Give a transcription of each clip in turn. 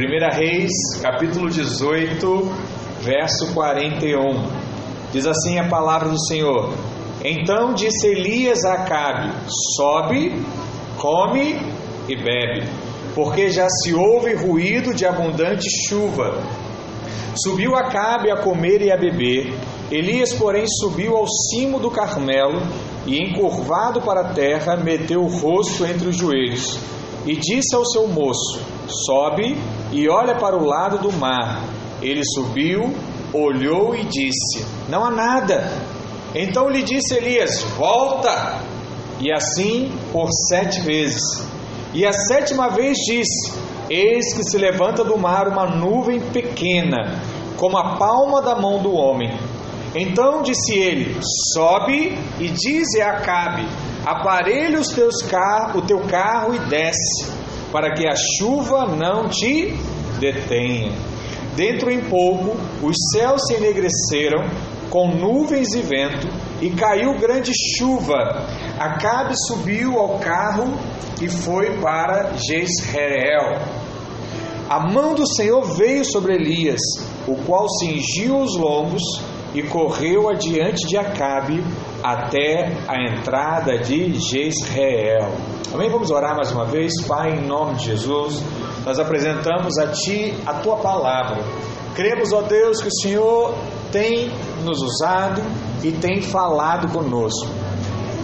1 Reis, capítulo 18, verso 41. Diz assim a palavra do Senhor: Então disse Elias a Acabe: Sobe, come e bebe, porque já se ouve ruído de abundante chuva. Subiu Acabe a comer e a beber. Elias, porém, subiu ao cimo do Carmelo e, encurvado para a terra, meteu o rosto entre os joelhos e disse ao seu moço: Sobe e olha para o lado do mar. Ele subiu, olhou e disse: Não há nada. Então lhe disse Elias: Volta. E assim por sete vezes. E a sétima vez disse: Eis que se levanta do mar uma nuvem pequena, como a palma da mão do homem. Então disse ele: Sobe e dize a Acabe: Aparelha os teus car o teu carro e desce, para que a chuva não te detenha. Dentro em pouco, os céus se enegreceram com nuvens e vento, e caiu grande chuva. Acabe subiu ao carro e foi para Jezreel. A mão do Senhor veio sobre Elias, o qual cingiu os lombos e correu adiante de Acabe até a entrada de Jezreel. Amém? Vamos orar mais uma vez, Pai, em nome de Jesus. Nós apresentamos a Ti a Tua palavra. Cremos, ó Deus, que o Senhor tem nos usado e tem falado conosco.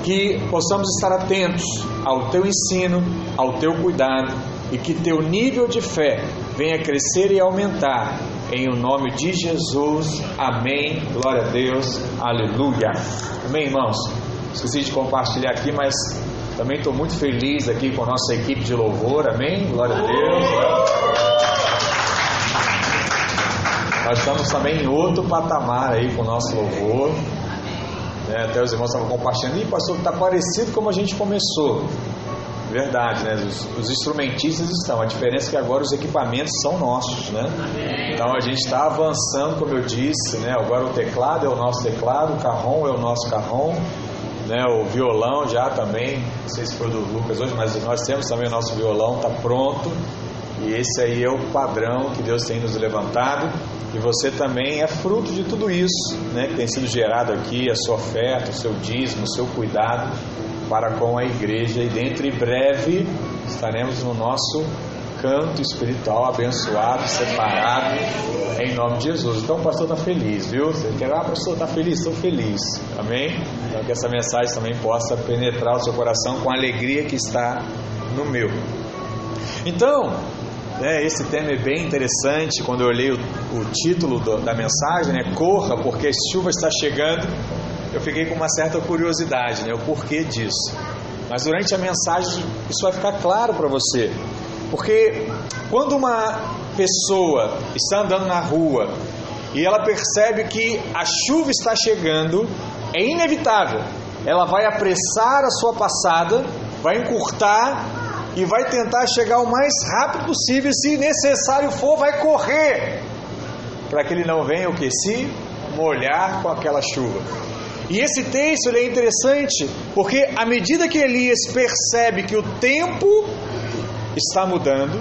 Que possamos estar atentos ao Teu ensino, ao Teu cuidado e que Teu nível de fé venha crescer e aumentar em o nome de Jesus. Amém. Glória a Deus. Aleluia. Amém, irmãos. Esqueci de compartilhar aqui, mas também estou muito feliz aqui com a nossa equipe de louvor. Amém. Glória a Deus. Nós estamos também em outro patamar aí com o nosso louvor. Né? Até os irmãos estavam compartilhando. Ih, pastor, está parecido como a gente começou. Verdade, né? Os, os, instrumentistas estão. A diferença é que agora os equipamentos são nossos, né? Então a gente está avançando, como eu disse, né? Agora o teclado é o nosso teclado, o carrom é o nosso carrom, né? O violão já também. Não sei se foi do Lucas hoje, mas nós temos também o nosso violão, está pronto. E esse aí é o padrão que Deus tem nos levantado. E você também é fruto de tudo isso, né? Que tem sido gerado aqui, a sua oferta, o seu dízimo, o seu cuidado para com a igreja e dentro em breve estaremos no nosso canto espiritual abençoado, separado, em nome de Jesus. Então o pastor está feliz, viu? Você quer, ah, pastor, está feliz? Estou feliz, amém? Então que essa mensagem também possa penetrar o seu coração com a alegria que está no meu. Então, né, esse tema é bem interessante. Quando eu olhei o, o título do, da mensagem, né, Corra, porque a chuva está chegando eu fiquei com uma certa curiosidade, né, o porquê disso. Mas durante a mensagem isso vai ficar claro para você. Porque quando uma pessoa está andando na rua e ela percebe que a chuva está chegando, é inevitável. Ela vai apressar a sua passada, vai encurtar e vai tentar chegar o mais rápido possível, se necessário for, vai correr para que ele não venha o que se molhar com aquela chuva. E esse texto é interessante porque à medida que Elias percebe que o tempo está mudando,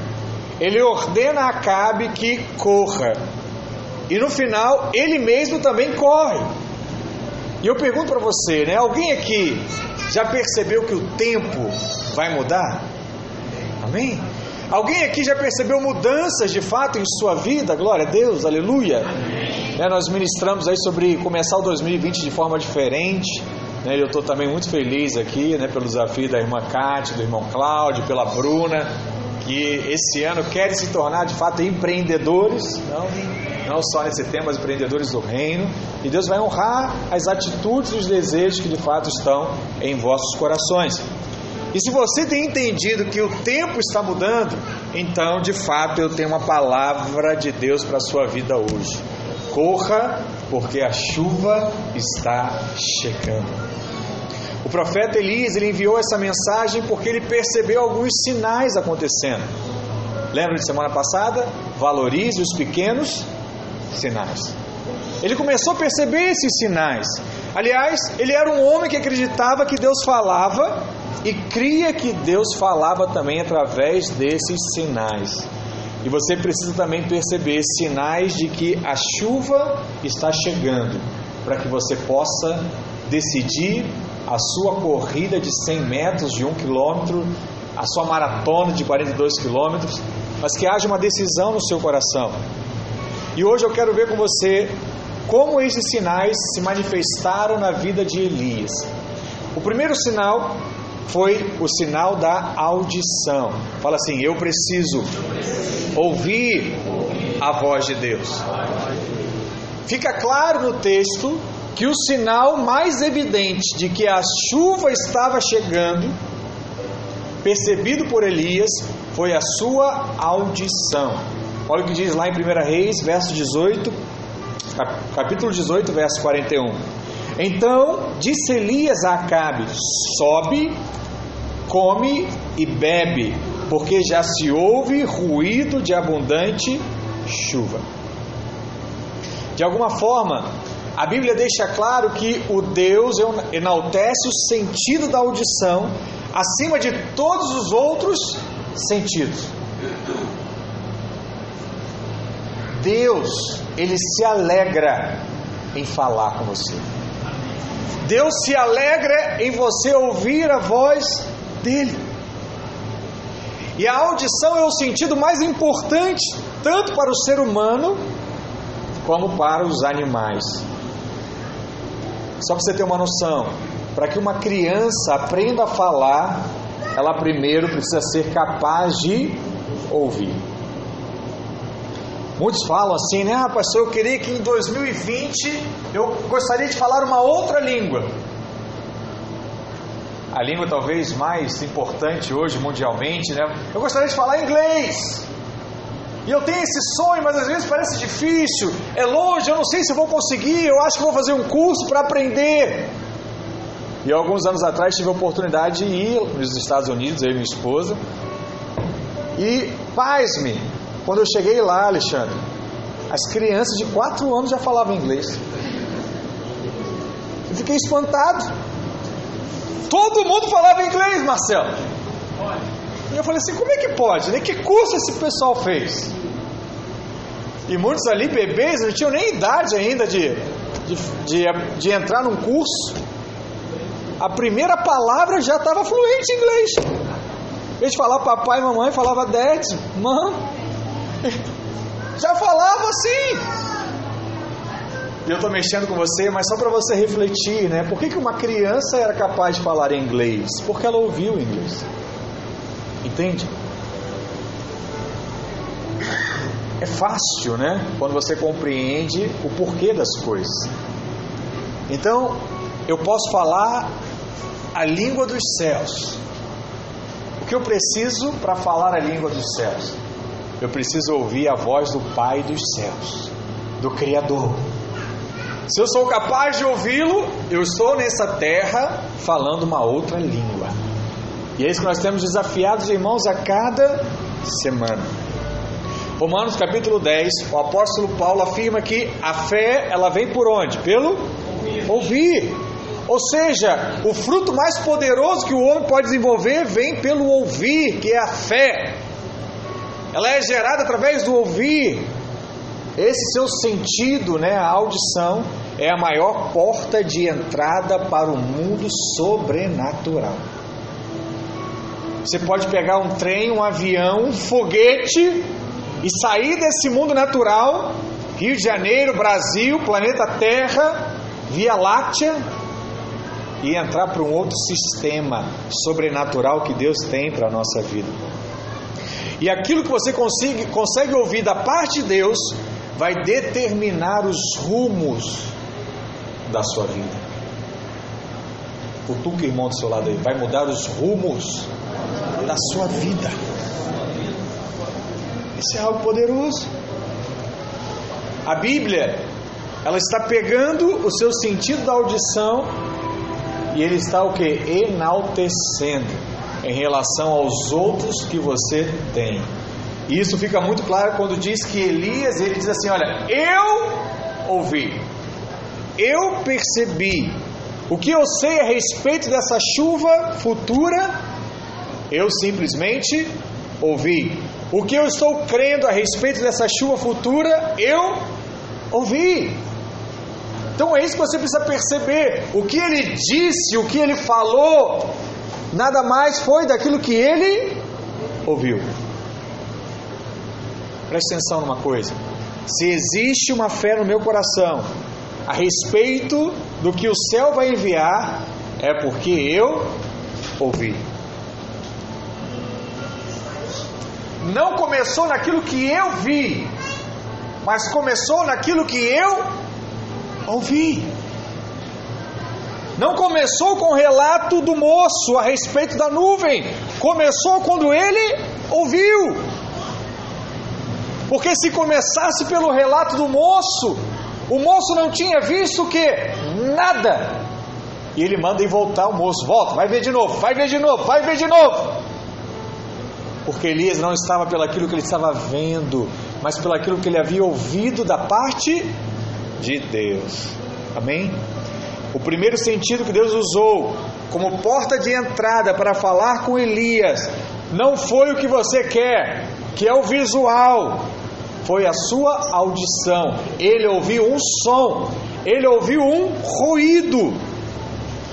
ele ordena a Acabe que corra. E no final, ele mesmo também corre. E eu pergunto para você, né? Alguém aqui já percebeu que o tempo vai mudar? Amém? Alguém aqui já percebeu mudanças de fato em sua vida? Glória a Deus, aleluia. Né, nós ministramos aí sobre começar o 2020 de forma diferente. Né, eu estou também muito feliz aqui né, pelo desafio da irmã Cátia, do irmão Cláudio, pela Bruna, que esse ano querem se tornar de fato empreendedores, não, só nesse tema, mas empreendedores do reino. E Deus vai honrar as atitudes e os desejos que de fato estão em vossos corações. E se você tem entendido que o tempo está mudando, então de fato eu tenho uma palavra de Deus para a sua vida hoje. Corra, porque a chuva está chegando. O profeta Elias ele enviou essa mensagem porque ele percebeu alguns sinais acontecendo. Lembra de semana passada? Valorize os pequenos sinais. Ele começou a perceber esses sinais. Aliás, ele era um homem que acreditava que Deus falava e cria que Deus falava também através desses sinais. E você precisa também perceber sinais de que a chuva está chegando, para que você possa decidir a sua corrida de 100 metros, de 1 quilômetro, a sua maratona de 42 quilômetros, mas que haja uma decisão no seu coração. E hoje eu quero ver com você como esses sinais se manifestaram na vida de Elias. O primeiro sinal foi o sinal da audição. Fala assim: eu preciso ouvir a voz de Deus. Fica claro no texto que o sinal mais evidente de que a chuva estava chegando, percebido por Elias, foi a sua audição. Olha o que diz lá em 1 Reis, verso 18, capítulo 18, verso 41. Então disse Elias a Acabe: Sobe, come e bebe, porque já se ouve ruído de abundante chuva. De alguma forma, a Bíblia deixa claro que o Deus enaltece o sentido da audição acima de todos os outros sentidos. Deus, ele se alegra em falar com você. Deus se alegra em você ouvir a voz dele. E a audição é o sentido mais importante, tanto para o ser humano como para os animais. Só para você ter uma noção, para que uma criança aprenda a falar, ela primeiro precisa ser capaz de ouvir. Muitos falam assim, né? Pastor, eu queria que em 2020 eu gostaria de falar uma outra língua. A língua talvez mais importante hoje mundialmente, né? Eu gostaria de falar inglês. E eu tenho esse sonho, mas às vezes parece difícil, é longe, eu não sei se vou conseguir, eu acho que vou fazer um curso para aprender. E alguns anos atrás tive a oportunidade de ir nos Estados Unidos, eu e minha esposa. E, paz-me, quando eu cheguei lá, Alexandre, as crianças de 4 anos já falavam inglês. Eu fiquei espantado. Todo mundo falava inglês, Marcelo. E eu falei assim: como é que pode? Né? Que curso esse pessoal fez? E muitos ali, bebês, não tinham nem idade ainda de, de, de, de entrar num curso. A primeira palavra já estava fluente em inglês. De falar papai e mamãe, falava dad, mãe. Já falava assim. Eu estou mexendo com você, mas só para você refletir, né? Por que, que uma criança era capaz de falar inglês? Porque ela ouviu inglês. Entende? É fácil, né? Quando você compreende o porquê das coisas. Então, eu posso falar a língua dos céus. O que eu preciso para falar a língua dos céus? Eu preciso ouvir a voz do Pai dos céus, do Criador. Se eu sou capaz de ouvi-lo, eu estou nessa terra falando uma outra língua. E é isso que nós temos desafiados, irmãos, a cada semana. Romanos capítulo 10, o apóstolo Paulo afirma que a fé, ela vem por onde? Pelo ouvir. ouvir. Ou seja, o fruto mais poderoso que o homem pode desenvolver vem pelo ouvir, que é a fé ela é gerada através do ouvir. Esse seu sentido, né, a audição, é a maior porta de entrada para o mundo sobrenatural. Você pode pegar um trem, um avião, um foguete e sair desse mundo natural, Rio de Janeiro, Brasil, planeta Terra, Via Láctea, e entrar para um outro sistema sobrenatural que Deus tem para a nossa vida. E aquilo que você consegue, consegue ouvir da parte de Deus vai determinar os rumos da sua vida. Cutuca o irmão do seu lado aí, vai mudar os rumos da sua vida. Isso é algo poderoso. A Bíblia, ela está pegando o seu sentido da audição e ele está o que? Enaltecendo em relação aos outros que você tem. E isso fica muito claro quando diz que Elias, ele diz assim: Olha, eu ouvi, eu percebi, o que eu sei a respeito dessa chuva futura, eu simplesmente ouvi. O que eu estou crendo a respeito dessa chuva futura, eu ouvi. Então é isso que você precisa perceber. O que ele disse, o que ele falou, nada mais foi daquilo que ele ouviu. Preste atenção numa coisa. Se existe uma fé no meu coração a respeito do que o céu vai enviar, é porque eu ouvi. Não começou naquilo que eu vi, mas começou naquilo que eu ouvi. Não começou com o relato do moço a respeito da nuvem, começou quando ele ouviu. Porque se começasse pelo relato do moço, o moço não tinha visto que? Nada. E ele manda ir voltar o moço, volta, vai ver de novo, vai ver de novo, vai ver de novo. Porque Elias não estava pelaquilo que ele estava vendo, mas pelaquilo que ele havia ouvido da parte de Deus. Amém? O primeiro sentido que Deus usou como porta de entrada para falar com Elias não foi o que você quer, que é o visual, foi a sua audição. Ele ouviu um som, ele ouviu um ruído.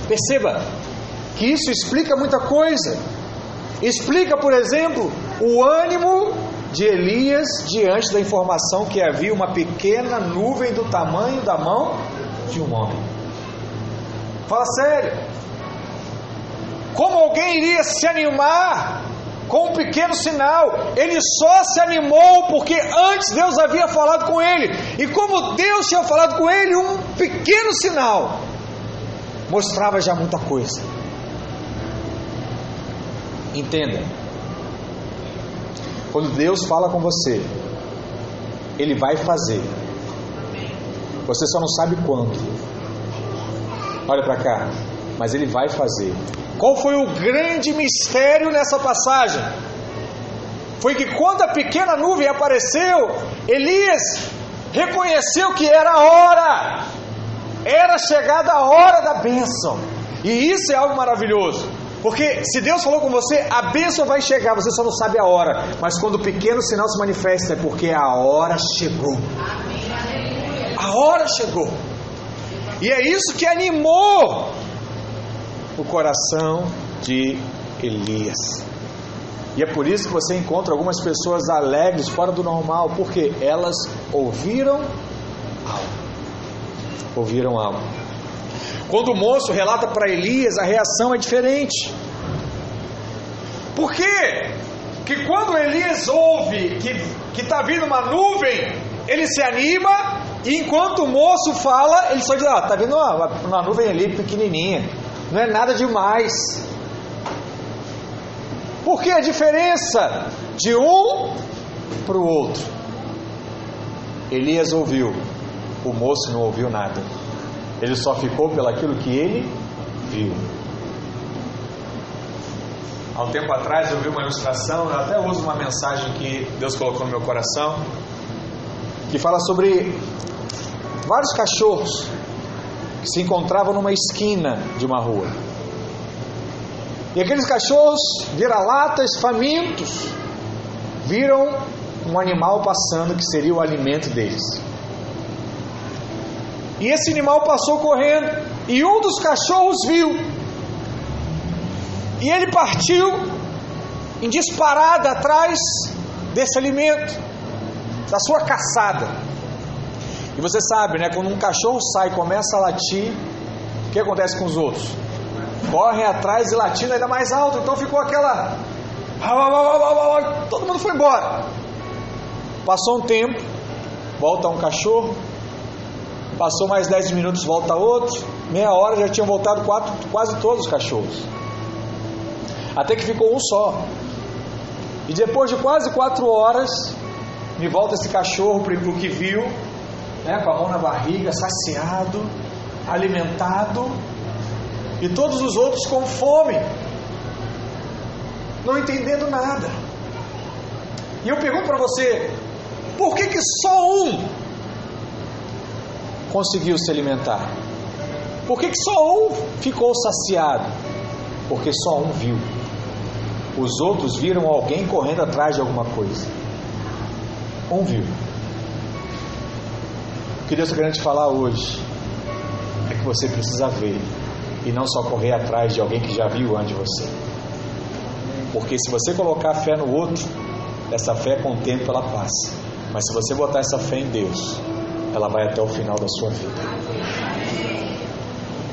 Perceba que isso explica muita coisa. Explica, por exemplo, o ânimo de Elias diante da informação que havia uma pequena nuvem do tamanho da mão de um homem. Fala sério. Como alguém iria se animar com um pequeno sinal. Ele só se animou porque antes Deus havia falado com ele. E como Deus tinha falado com ele, um pequeno sinal mostrava já muita coisa. Entenda. Quando Deus fala com você, Ele vai fazer. Você só não sabe quando. Olha para cá. Mas Ele vai fazer. Qual foi o grande mistério nessa passagem? Foi que quando a pequena nuvem apareceu, Elias reconheceu que era a hora, era chegada a hora da bênção. E isso é algo maravilhoso. Porque se Deus falou com você, a bênção vai chegar, você só não sabe a hora. Mas quando o pequeno sinal se manifesta, é porque a hora chegou. A hora chegou. E é isso que animou o coração de Elias. E é por isso que você encontra algumas pessoas alegres, fora do normal, porque elas ouviram algo. Ouviram algo. Quando o moço relata para Elias, a reação é diferente. Por quê? Que quando Elias ouve que está vindo uma nuvem, ele se anima, e enquanto o moço fala, ele só diz: Ah, está vindo uma, uma nuvem ali pequenininha não é nada demais. Por que a diferença de um para o outro? Elias ouviu, o moço não ouviu nada. Ele só ficou pelaquilo que ele viu. Há um tempo atrás eu vi uma ilustração, eu até uso uma mensagem que Deus colocou no meu coração, que fala sobre vários cachorros que se encontravam numa esquina de uma rua. E aqueles cachorros, vira-latas, famintos, viram um animal passando que seria o alimento deles. E esse animal passou correndo, e um dos cachorros viu. E ele partiu em disparada atrás desse alimento, da sua caçada. E você sabe, né? Quando um cachorro sai e começa a latir, o que acontece com os outros? Correm atrás e latindo ainda mais alto. Então ficou aquela. Todo mundo foi embora. Passou um tempo, volta um cachorro. Passou mais 10 minutos, volta outro. Meia hora já tinham voltado quatro, quase todos os cachorros. Até que ficou um só. E depois de quase quatro horas, me volta esse cachorro para o que viu né, com a mão na barriga, saciado, alimentado, e todos os outros com fome, não entendendo nada. E eu pergunto para você, por que, que só um conseguiu se alimentar? Por que, que só um ficou saciado? Porque só um viu. os outros viram alguém correndo atrás de alguma coisa. Um viu. Que Deus está querendo te falar hoje é que você precisa ver e não só correr atrás de alguém que já viu antes de você. Porque se você colocar fé no outro, essa fé com o tempo ela passa. Mas se você botar essa fé em Deus, ela vai até o final da sua vida.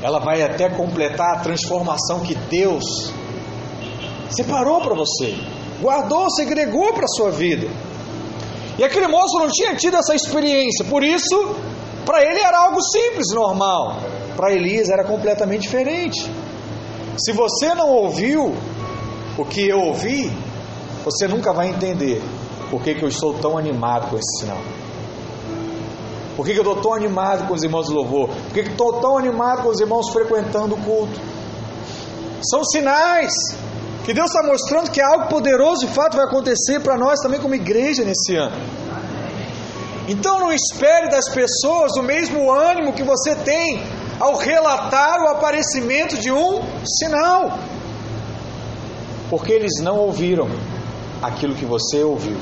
Ela vai até completar a transformação que Deus separou para você, guardou, segregou para a sua vida. E aquele moço não tinha tido essa experiência, por isso, para ele era algo simples, normal. Para Elias era completamente diferente. Se você não ouviu o que eu ouvi, você nunca vai entender por que, que eu estou tão animado com esse sinal. Por que, que eu estou tão animado com os irmãos do louvor? Por que, estou tão animado com os irmãos frequentando o culto? São sinais que Deus está mostrando que algo poderoso de fato vai acontecer para nós também como igreja nesse ano. Então não espere das pessoas o mesmo ânimo que você tem ao relatar o aparecimento de um sinal, porque eles não ouviram aquilo que você ouviu,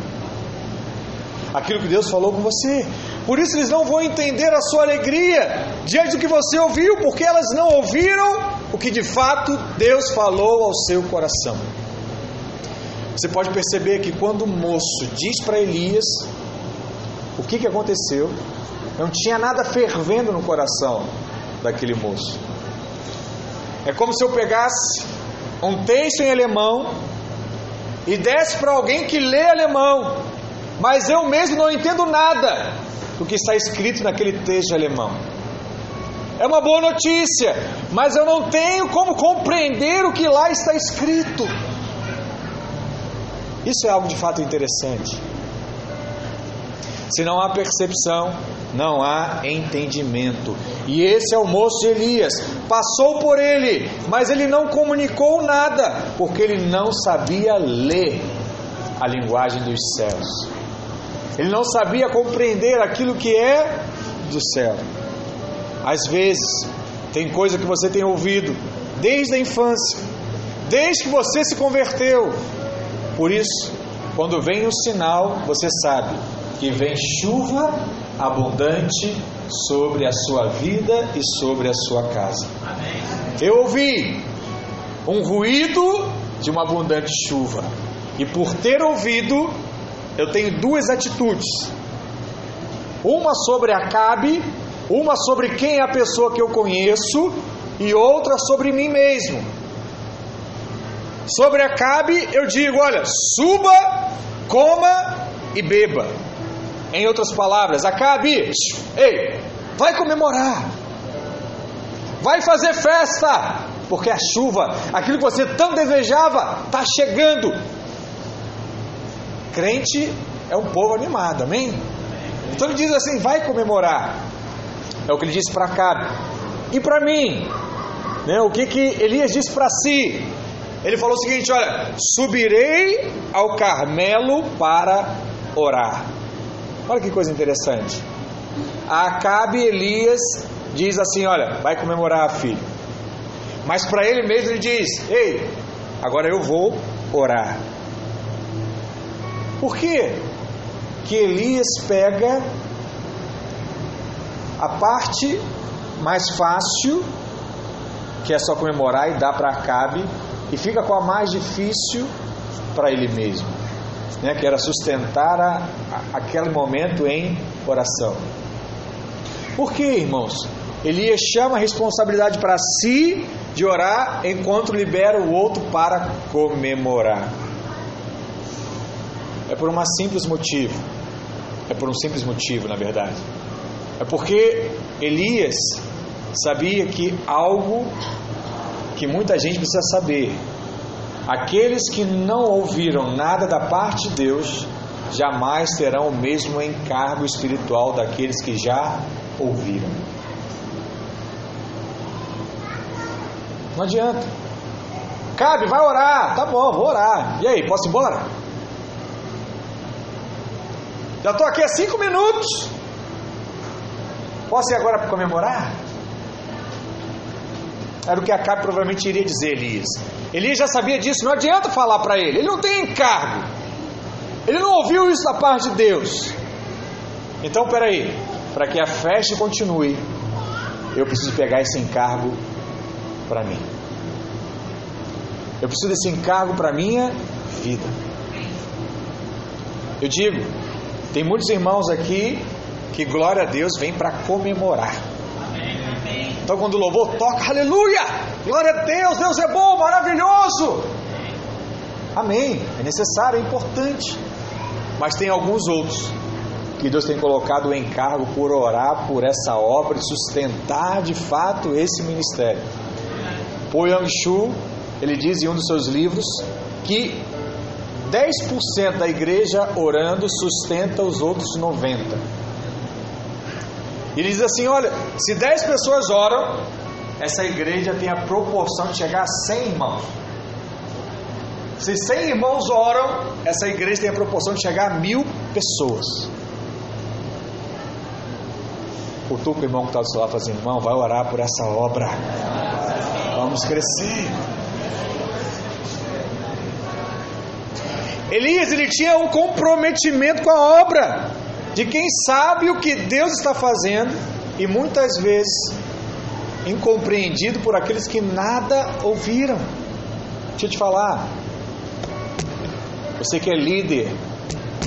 aquilo que Deus falou com você. Por isso eles não vão entender a sua alegria diante do que você ouviu, porque elas não ouviram o que de fato Deus falou ao seu coração. Você pode perceber que quando o moço diz para Elias que, que aconteceu, não tinha nada fervendo no coração daquele moço. É como se eu pegasse um texto em alemão e desse para alguém que lê alemão, mas eu mesmo não entendo nada do que está escrito naquele texto alemão. É uma boa notícia, mas eu não tenho como compreender o que lá está escrito. Isso é algo de fato interessante. Se não há percepção, não há entendimento. E esse é o moço Elias. Passou por ele, mas ele não comunicou nada, porque ele não sabia ler a linguagem dos céus. Ele não sabia compreender aquilo que é do céu. Às vezes, tem coisa que você tem ouvido desde a infância, desde que você se converteu. Por isso, quando vem o sinal, você sabe que vem chuva abundante sobre a sua vida e sobre a sua casa. Eu ouvi um ruído de uma abundante chuva, e por ter ouvido, eu tenho duas atitudes: uma sobre Acabe, uma sobre quem é a pessoa que eu conheço, e outra sobre mim mesmo. Sobre Acabe, eu digo: olha, suba, coma e beba. Em outras palavras, Acabe, ei, vai comemorar, vai fazer festa, porque a chuva, aquilo que você tão desejava, está chegando. Crente é um povo animado, amém? Então ele diz assim: vai comemorar. É o que ele disse para Acabe. E para mim, né, o que, que Elias disse para si? Ele falou o seguinte: olha, subirei ao Carmelo para orar. Olha que coisa interessante. A Acabe Elias diz assim: olha, vai comemorar, filho. Mas para ele mesmo ele diz: ei, agora eu vou orar. Por quê? Que Elias pega a parte mais fácil, que é só comemorar e dá para Acabe, e fica com a mais difícil para ele mesmo, né? que era sustentar a, a, aquele momento em oração. Por que, irmãos? Elias chama a responsabilidade para si de orar, enquanto libera o outro para comemorar. É por um simples motivo. É por um simples motivo, na verdade. É porque Elias sabia que algo que muita gente precisa saber. Aqueles que não ouviram nada da parte de Deus jamais terão o mesmo encargo espiritual daqueles que já ouviram. Não adianta. Cabe, vai orar. Tá bom, vou orar. E aí, posso ir embora? Já estou aqui há cinco minutos. Posso ir agora para comemorar? Era o que Acabe provavelmente iria dizer Elias. Elias já sabia disso, não adianta falar para ele. Ele não tem encargo. Ele não ouviu isso da parte de Deus. Então, peraí, para que a festa continue, eu preciso pegar esse encargo para mim. Eu preciso desse encargo para minha vida. Eu digo, tem muitos irmãos aqui que glória a Deus vem para comemorar. Então quando o louvor toca, aleluia! Glória a Deus, Deus é bom, maravilhoso. Amém. É necessário, é importante. Mas tem alguns outros que Deus tem colocado o encargo por orar por essa obra e sustentar de fato esse ministério. Po Yang Shu, ele diz em um dos seus livros que 10% da igreja orando sustenta os outros 90%. Ele diz assim: olha, se 10 pessoas oram, essa igreja tem a proporção de chegar a 100 irmãos. Se 100 irmãos oram, essa igreja tem a proporção de chegar a mil pessoas. O o irmão que está do seu lado fazendo, irmão, vai orar por essa obra. Vamos crescer. Elias, ele tinha um comprometimento com a obra de quem sabe o que Deus está fazendo e muitas vezes incompreendido por aqueles que nada ouviram. Deixa eu te falar. Você que é líder,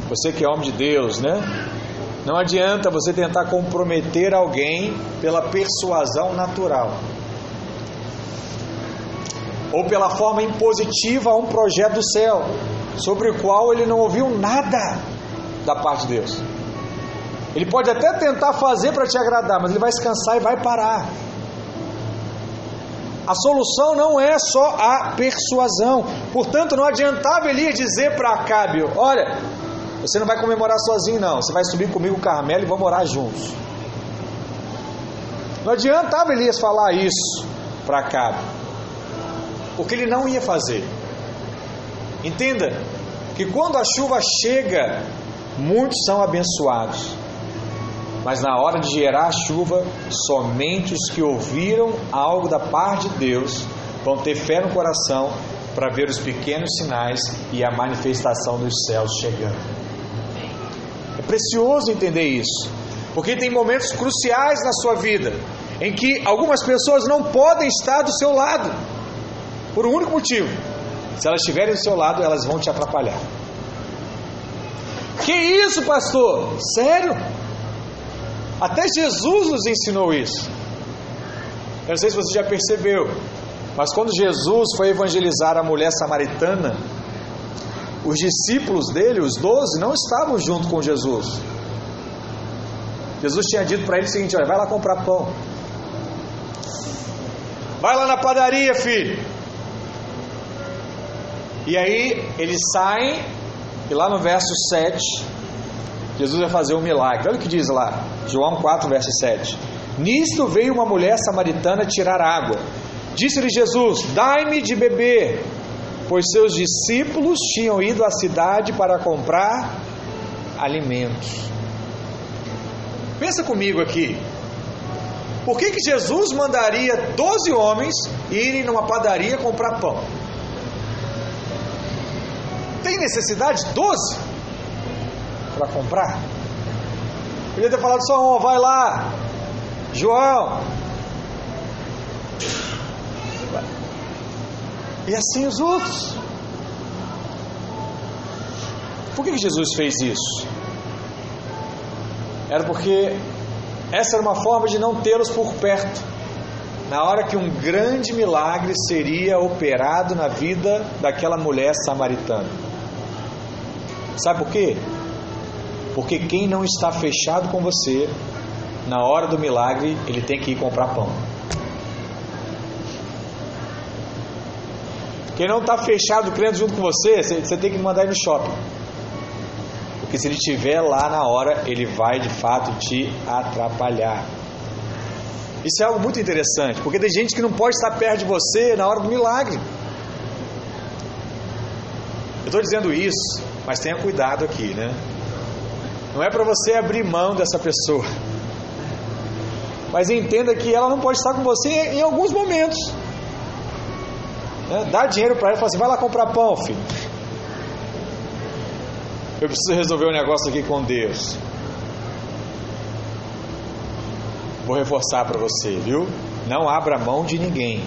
você que é homem de Deus, né? Não adianta você tentar comprometer alguém pela persuasão natural ou pela forma impositiva a um projeto do céu, sobre o qual ele não ouviu nada da parte de Deus. Ele pode até tentar fazer para te agradar, mas ele vai se cansar e vai parar. A solução não é só a persuasão. Portanto, não adiantava Elias dizer para Acabe: Olha, você não vai comemorar sozinho, não. Você vai subir comigo o Carmelo e vamos morar juntos. Não adiantava Elias falar isso para Acabe, porque ele não ia fazer. Entenda que quando a chuva chega, muitos são abençoados. Mas na hora de gerar a chuva, somente os que ouviram algo da parte de Deus vão ter fé no coração para ver os pequenos sinais e a manifestação dos céus chegando. É precioso entender isso, porque tem momentos cruciais na sua vida em que algumas pessoas não podem estar do seu lado, por um único motivo: se elas estiverem do seu lado, elas vão te atrapalhar. Que isso, pastor? Sério? Até Jesus nos ensinou isso. Eu não sei se você já percebeu, mas quando Jesus foi evangelizar a mulher samaritana, os discípulos dele, os doze, não estavam junto com Jesus. Jesus tinha dito para ele o seguinte: olha, vai lá comprar pão. Vai lá na padaria, filho. E aí eles saem, e lá no verso 7, Jesus vai fazer um milagre. Olha o que diz lá, João 4, verso 7. Nisto veio uma mulher samaritana tirar água. Disse-lhe Jesus: Dai-me de beber, pois seus discípulos tinham ido à cidade para comprar alimentos. Pensa comigo aqui. Por que, que Jesus mandaria 12 homens irem numa padaria comprar pão? Tem necessidade? 12? para comprar? Podia ter falado só um, vai lá, João. E assim os outros. Por que Jesus fez isso? Era porque essa era uma forma de não tê-los por perto. Na hora que um grande milagre seria operado na vida daquela mulher samaritana. Sabe por quê? Porque quem não está fechado com você, na hora do milagre, ele tem que ir comprar pão. Quem não está fechado crendo junto com você, você tem que mandar ir no shopping. Porque se ele estiver lá na hora, ele vai de fato te atrapalhar. Isso é algo muito interessante, porque tem gente que não pode estar perto de você na hora do milagre. Eu estou dizendo isso, mas tenha cuidado aqui, né? Não é para você abrir mão dessa pessoa. Mas entenda que ela não pode estar com você em alguns momentos. Né? Dá dinheiro para ele e fala assim: vai lá comprar pão, filho. Eu preciso resolver um negócio aqui com Deus. Vou reforçar para você, viu? Não abra mão de ninguém,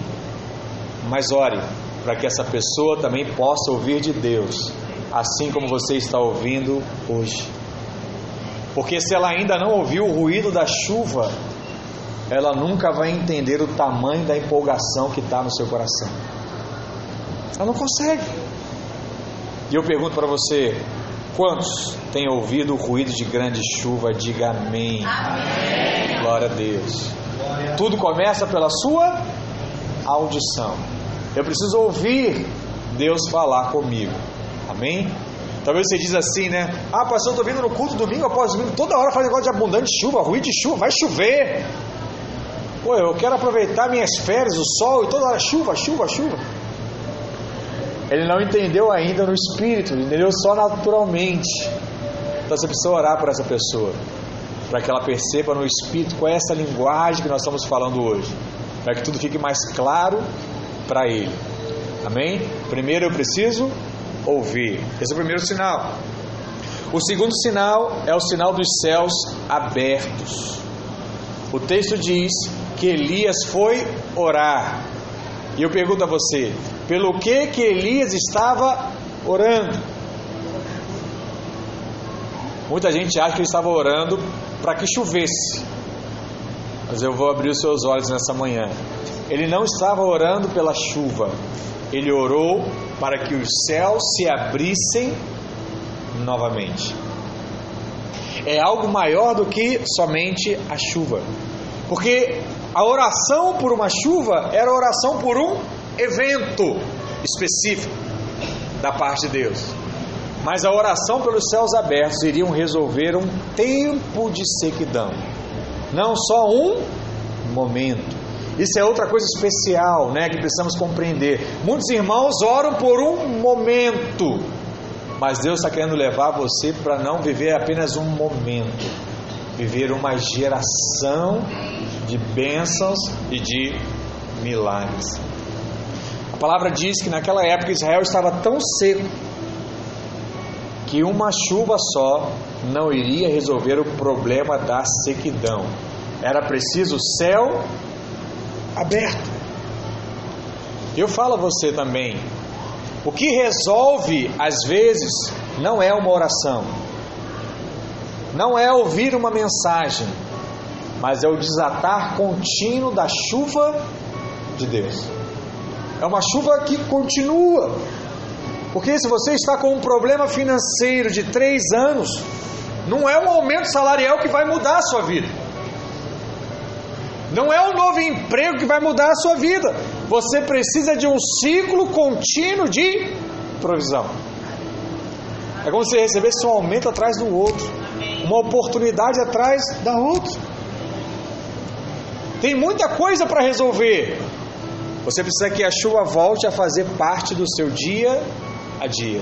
mas ore para que essa pessoa também possa ouvir de Deus, assim como você está ouvindo hoje. Porque se ela ainda não ouviu o ruído da chuva, ela nunca vai entender o tamanho da empolgação que está no seu coração. Ela não consegue. E eu pergunto para você: quantos têm ouvido o ruído de grande chuva? Diga amém. amém. Glória a Deus. Tudo começa pela sua audição. Eu preciso ouvir Deus falar comigo. Amém? Talvez você diz assim, né? Ah, pastor, eu estou vindo no culto domingo após domingo, toda hora faz negócio de abundante chuva, ruim de chuva, vai chover. Pô, eu quero aproveitar minhas férias, o sol e toda hora chuva, chuva, chuva. Ele não entendeu ainda no espírito, ele entendeu só naturalmente. Então você precisa orar por essa pessoa, para que ela perceba no espírito qual é essa linguagem que nós estamos falando hoje, para que tudo fique mais claro para ele. Amém? Primeiro eu preciso ouvir. Esse é o primeiro sinal. O segundo sinal é o sinal dos céus abertos. O texto diz que Elias foi orar. E eu pergunto a você, pelo que que Elias estava orando? Muita gente acha que ele estava orando para que chovesse. Mas eu vou abrir os seus olhos nessa manhã. Ele não estava orando pela chuva. Ele orou para que os céus se abrissem novamente. É algo maior do que somente a chuva. Porque a oração por uma chuva era oração por um evento específico da parte de Deus. Mas a oração pelos céus abertos iriam resolver um tempo de sequidão, não só um momento. Isso é outra coisa especial, né, que precisamos compreender. Muitos irmãos oram por um momento, mas Deus está querendo levar você para não viver apenas um momento, viver uma geração de bênçãos e de milagres. A palavra diz que naquela época Israel estava tão seco que uma chuva só não iria resolver o problema da sequidão. Era preciso céu aberto. Eu falo a você também. O que resolve, às vezes, não é uma oração, não é ouvir uma mensagem, mas é o desatar contínuo da chuva de Deus. É uma chuva que continua. Porque se você está com um problema financeiro de três anos, não é um aumento salarial que vai mudar a sua vida. Não é um novo emprego que vai mudar a sua vida. Você precisa de um ciclo contínuo de provisão. É como se recebesse um aumento atrás do outro, uma oportunidade atrás da outra. Tem muita coisa para resolver. Você precisa que a chuva volte a fazer parte do seu dia a dia.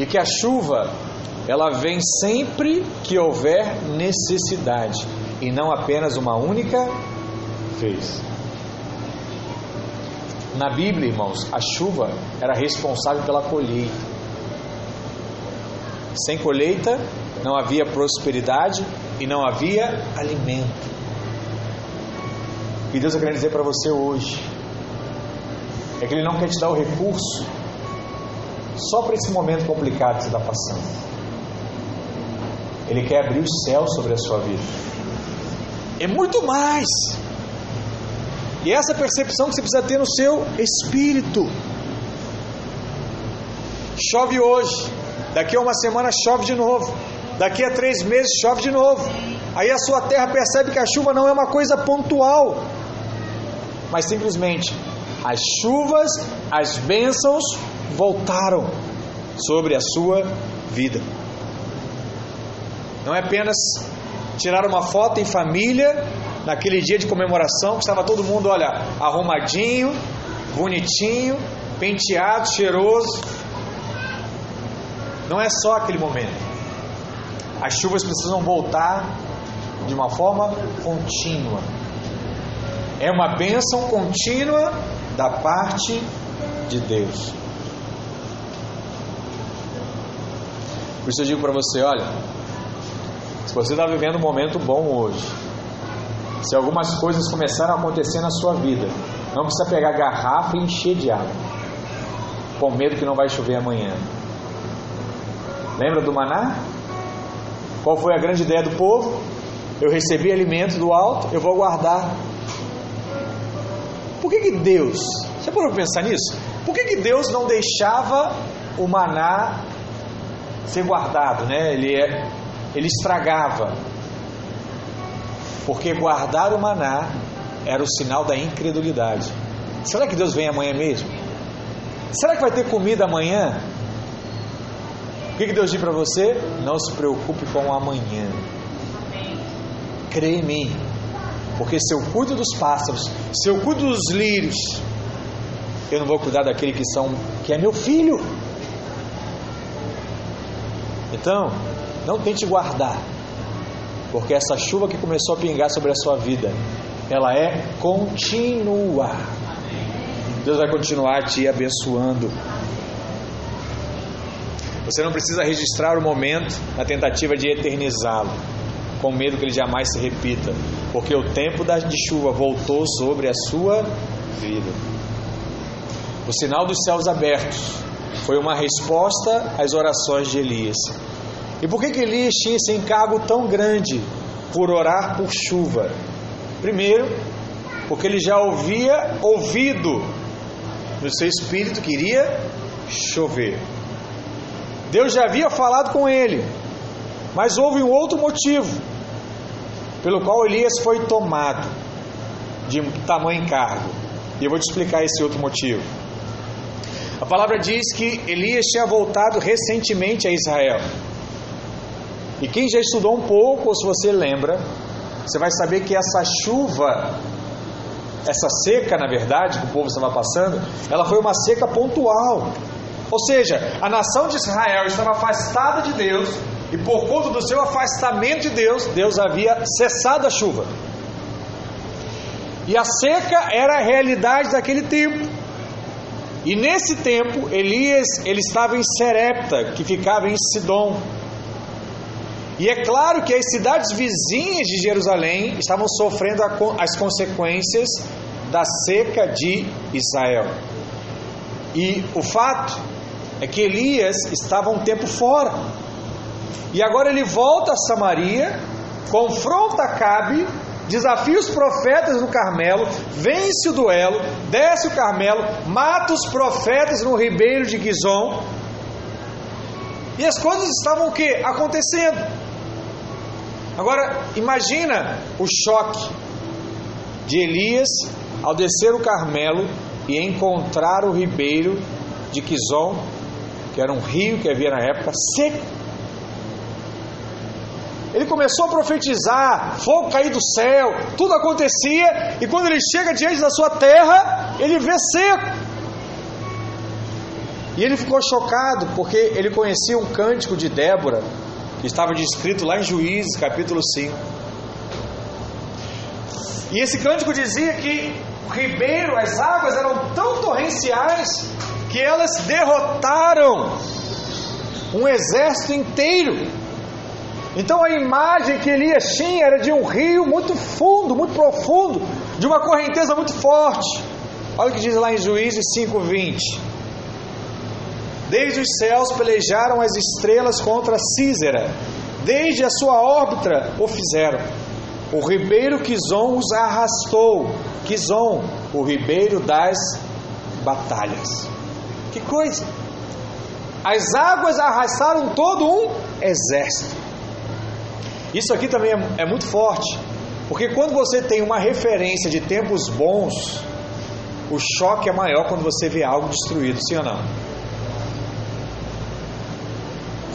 E que a chuva ela vem sempre que houver necessidade e não apenas uma única vez. Na Bíblia, irmãos, a chuva era responsável pela colheita. Sem colheita não havia prosperidade e não havia alimento. E Deus eu quero dizer para você hoje é que Ele não quer te dar o recurso só para esse momento complicado que você está passando. Ele quer abrir o céu sobre a sua vida. É muito mais. E essa percepção que você precisa ter no seu espírito. Chove hoje, daqui a uma semana chove de novo, daqui a três meses chove de novo. Aí a sua terra percebe que a chuva não é uma coisa pontual, mas simplesmente as chuvas, as bênçãos voltaram sobre a sua vida. Não é apenas tirar uma foto em família naquele dia de comemoração que estava todo mundo, olha, arrumadinho, bonitinho, penteado, cheiroso. Não é só aquele momento. As chuvas precisam voltar de uma forma contínua. É uma bênção contínua da parte de Deus. Por isso eu digo para você: olha, você está vivendo um momento bom hoje, se algumas coisas começaram a acontecer na sua vida, não precisa pegar garrafa e encher de água, com medo que não vai chover amanhã. Lembra do maná? Qual foi a grande ideia do povo? Eu recebi alimento do alto, eu vou guardar. Por que, que Deus, você pode pensar nisso? Por que, que Deus não deixava o maná ser guardado, né? Ele, é, ele estragava. Porque guardar o maná era o sinal da incredulidade. Será que Deus vem amanhã mesmo? Será que vai ter comida amanhã? O que, Deus diz para você? Não se preocupe com o amanhã. Crê em mim. Porque se eu cuido dos pássaros, se eu cuido dos lírios, eu não vou cuidar daquele que são que é meu filho. Então, não tente guardar, porque essa chuva que começou a pingar sobre a sua vida, ela é contínua. Deus vai continuar te abençoando. Você não precisa registrar o momento na tentativa de eternizá-lo, com medo que ele jamais se repita, porque o tempo de chuva voltou sobre a sua vida. O sinal dos céus abertos foi uma resposta às orações de Elias. E por que, que Elias tinha esse encargo tão grande por orar por chuva? Primeiro, porque ele já havia ouvido no seu espírito que iria chover. Deus já havia falado com ele, mas houve um outro motivo pelo qual Elias foi tomado de tamanho encargo. E eu vou te explicar esse outro motivo. A palavra diz que Elias tinha voltado recentemente a Israel. E quem já estudou um pouco, ou se você lembra, você vai saber que essa chuva, essa seca, na verdade, que o povo estava passando, ela foi uma seca pontual. Ou seja, a nação de Israel estava afastada de Deus, e por conta do seu afastamento de Deus, Deus havia cessado a chuva. E a seca era a realidade daquele tempo. E nesse tempo, Elias ele estava em Serepta, que ficava em Sidom. E é claro que as cidades vizinhas de Jerusalém estavam sofrendo as consequências da seca de Israel. E o fato é que Elias estava um tempo fora. E agora ele volta a Samaria, confronta Cabe, desafia os profetas no Carmelo, vence o duelo, desce o Carmelo, mata os profetas no ribeiro de Gizom. E as coisas estavam o que? Acontecendo. Agora, imagina o choque de Elias ao descer o Carmelo e encontrar o ribeiro de Quizon que era um rio que havia na época, seco. Ele começou a profetizar, fogo cair do céu, tudo acontecia, e quando ele chega diante da sua terra, ele vê seco. E ele ficou chocado, porque ele conhecia um cântico de Débora, estava descrito lá em Juízes, capítulo 5. E esse cântico dizia que o ribeiro, as águas eram tão torrenciais que elas derrotaram um exército inteiro. Então a imagem que Elias tinha era de um rio muito fundo, muito profundo, de uma correnteza muito forte. Olha o que diz lá em Juízes 5:20. Desde os céus pelejaram as estrelas contra Císera, desde a sua órbita o fizeram. O ribeiro Quizon os arrastou. Quizon, o ribeiro das batalhas. Que coisa! As águas arrastaram todo um exército. Isso aqui também é, é muito forte, porque quando você tem uma referência de tempos bons, o choque é maior quando você vê algo destruído, sim ou não?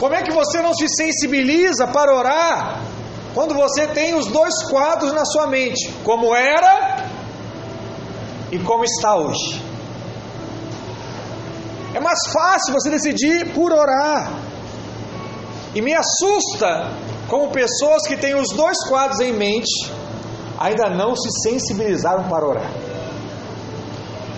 Como é que você não se sensibiliza para orar quando você tem os dois quadros na sua mente, como era e como está hoje? É mais fácil você decidir por orar. E me assusta como pessoas que têm os dois quadros em mente, ainda não se sensibilizaram para orar.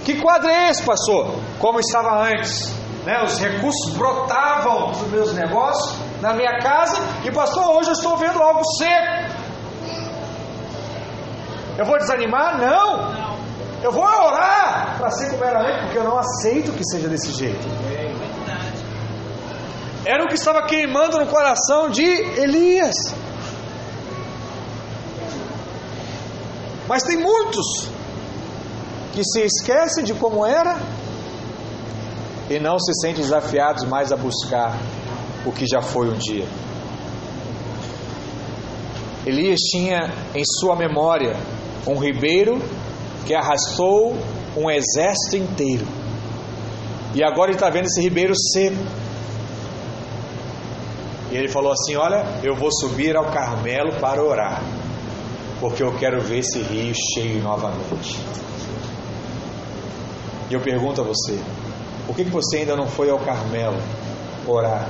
Que quadro é esse, pastor? Como estava antes. Né? Os recursos brotavam dos meus negócios, na minha casa, e pastor, hoje eu estou vendo algo seco. Eu vou desanimar? Não. Eu vou orar para ser como era antes, porque eu não aceito que seja desse jeito. Era o que estava queimando no coração de Elias. Mas tem muitos que se esquecem de como era e não se sentem desafiados mais a buscar o que já foi um dia. Elias tinha em sua memória um ribeiro que arrastou um exército inteiro. E agora ele está vendo esse ribeiro seco. E ele falou assim: Olha, eu vou subir ao Carmelo para orar, porque eu quero ver esse rio cheio novamente. E eu pergunto a você: por que, que você ainda não foi ao Carmelo orar?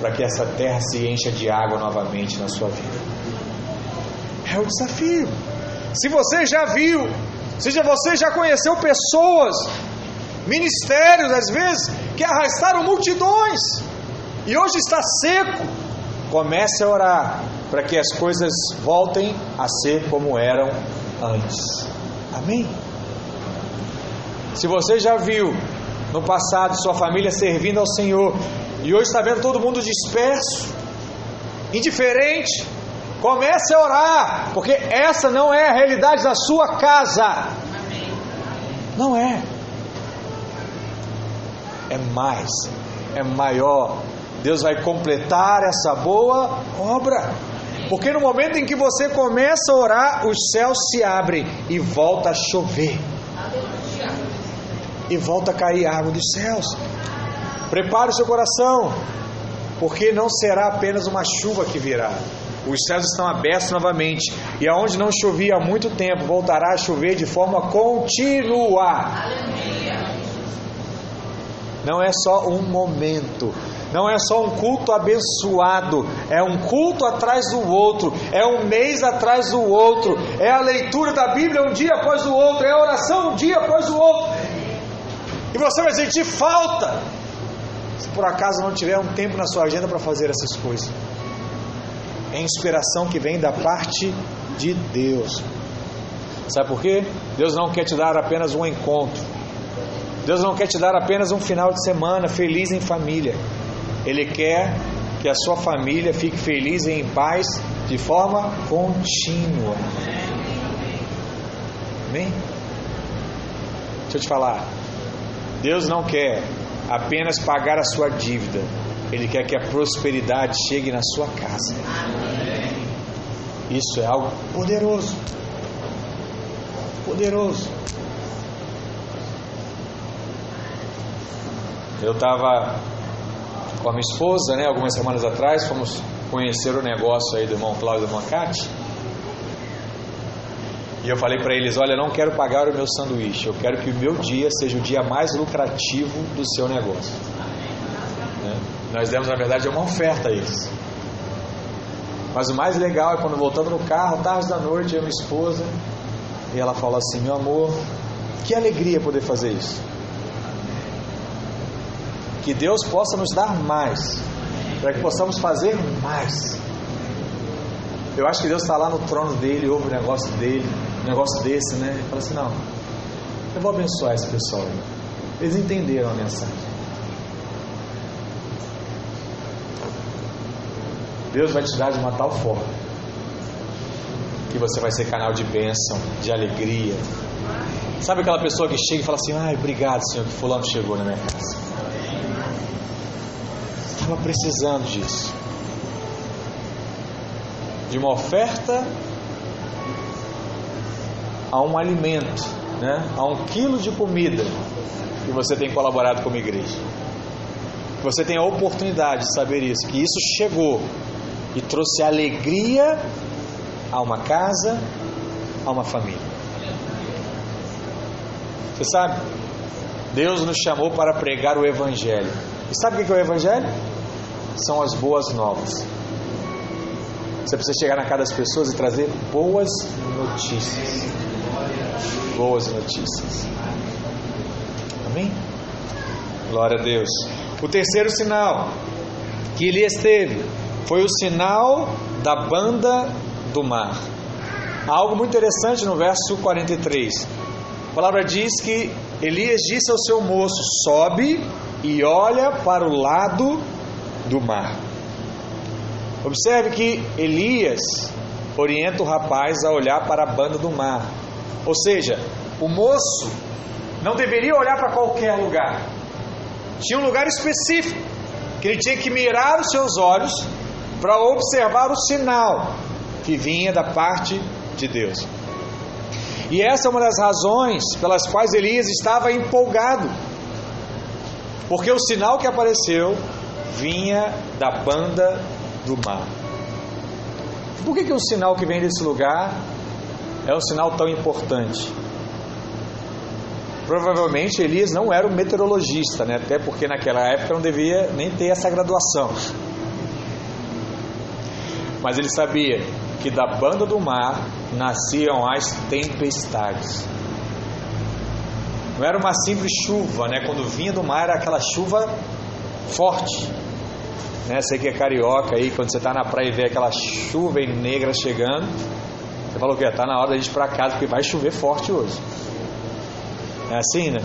Para que essa terra se encha de água novamente na sua vida. É o desafio. Se você já viu, seja você já conheceu pessoas, ministérios às vezes, que arrastaram multidões e hoje está seco, comece a orar para que as coisas voltem a ser como eram antes. Amém? Se você já viu no passado sua família servindo ao Senhor e hoje está vendo todo mundo disperso, indiferente, comece a orar, porque essa não é a realidade da sua casa. Não é. É mais, é maior. Deus vai completar essa boa obra. Porque no momento em que você começa a orar, os céus se abrem e volta a chover e volta a cair água dos céus. Prepare o seu coração, porque não será apenas uma chuva que virá. Os céus estão abertos novamente, e aonde não chovia há muito tempo, voltará a chover de forma contínua. Não é só um momento, não é só um culto abençoado, é um culto atrás do outro, é um mês atrás do outro, é a leitura da Bíblia um dia após o outro, é a oração um dia após o outro, e você vai sentir falta se por acaso não tiver um tempo na sua agenda para fazer essas coisas. É inspiração que vem da parte de Deus. Sabe por quê? Deus não quer te dar apenas um encontro. Deus não quer te dar apenas um final de semana feliz em família. Ele quer que a sua família fique feliz e em paz de forma contínua. Amém? Deixa eu te falar. Deus não quer apenas pagar a sua dívida, Ele quer que a prosperidade chegue na sua casa. Isso é algo poderoso. Poderoso. Eu estava com a minha esposa, né, algumas semanas atrás, fomos conhecer o negócio aí do irmão Cláudio Mancati. E eu falei para eles: Olha, não quero pagar o meu sanduíche, eu quero que o meu dia seja o dia mais lucrativo do seu negócio. Né? Nós demos, na verdade, uma oferta a eles. Mas o mais legal é quando voltando no carro, tarde da noite, eu e minha esposa, e ela fala assim: Meu amor, que alegria poder fazer isso. Que Deus possa nos dar mais, para que possamos fazer mais. Eu acho que Deus está lá no trono dele, ouve o negócio dele, um negócio desse, né? Fala assim: não, eu vou abençoar esse pessoal aí. Eles entenderam a mensagem. Deus vai te dar de uma tal forma que você vai ser canal de bênção, de alegria. Sabe aquela pessoa que chega e fala assim: ai, obrigado, Senhor, que Fulano chegou na minha casa. Estava precisando disso. De uma oferta a um alimento, né? a um quilo de comida que você tem colaborado como igreja. Você tem a oportunidade de saber isso, que isso chegou e trouxe alegria a uma casa, a uma família. Você sabe? Deus nos chamou para pregar o Evangelho. E sabe o que é o Evangelho? São as boas novas. Você precisa chegar na casa das pessoas e trazer boas notícias. Boas notícias. Amém? Glória a Deus. O terceiro sinal que Elias teve foi o sinal da banda do mar. Há algo muito interessante no verso 43. A palavra diz que Elias disse ao seu moço: Sobe e olha para o lado do mar. Observe que Elias orienta o rapaz a olhar para a banda do mar. Ou seja, o moço não deveria olhar para qualquer lugar. Tinha um lugar específico que ele tinha que mirar os seus olhos para observar o sinal que vinha da parte de Deus. E essa é uma das razões pelas quais Elias estava empolgado, porque o sinal que apareceu vinha da banda do mar. Por que, que um sinal que vem desse lugar é um sinal tão importante? Provavelmente Elias não era um meteorologista, né? até porque naquela época não devia nem ter essa graduação. Mas ele sabia que da banda do mar nasciam as tempestades. Não era uma simples chuva, né? Quando vinha do mar era aquela chuva forte. Né? Você que é carioca aí, quando você está na praia e vê aquela chuva negra chegando, você fala o quê? Está na hora da gente ir para casa porque vai chover forte hoje. É assim, né?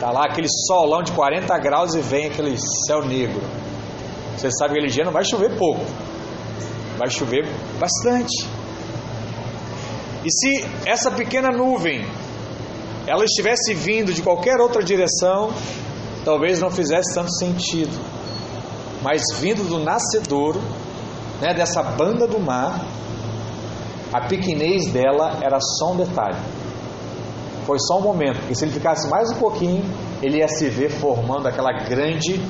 Tá lá aquele solão de 40 graus e vem aquele céu negro. Você sabe que aquele dia não vai chover pouco vai chover bastante. E se essa pequena nuvem ela estivesse vindo de qualquer outra direção, talvez não fizesse tanto sentido. Mas vindo do nascedouro, né, dessa banda do mar, a pequenez dela era só um detalhe. Foi só um momento, porque se ele ficasse mais um pouquinho, ele ia se ver formando aquela grande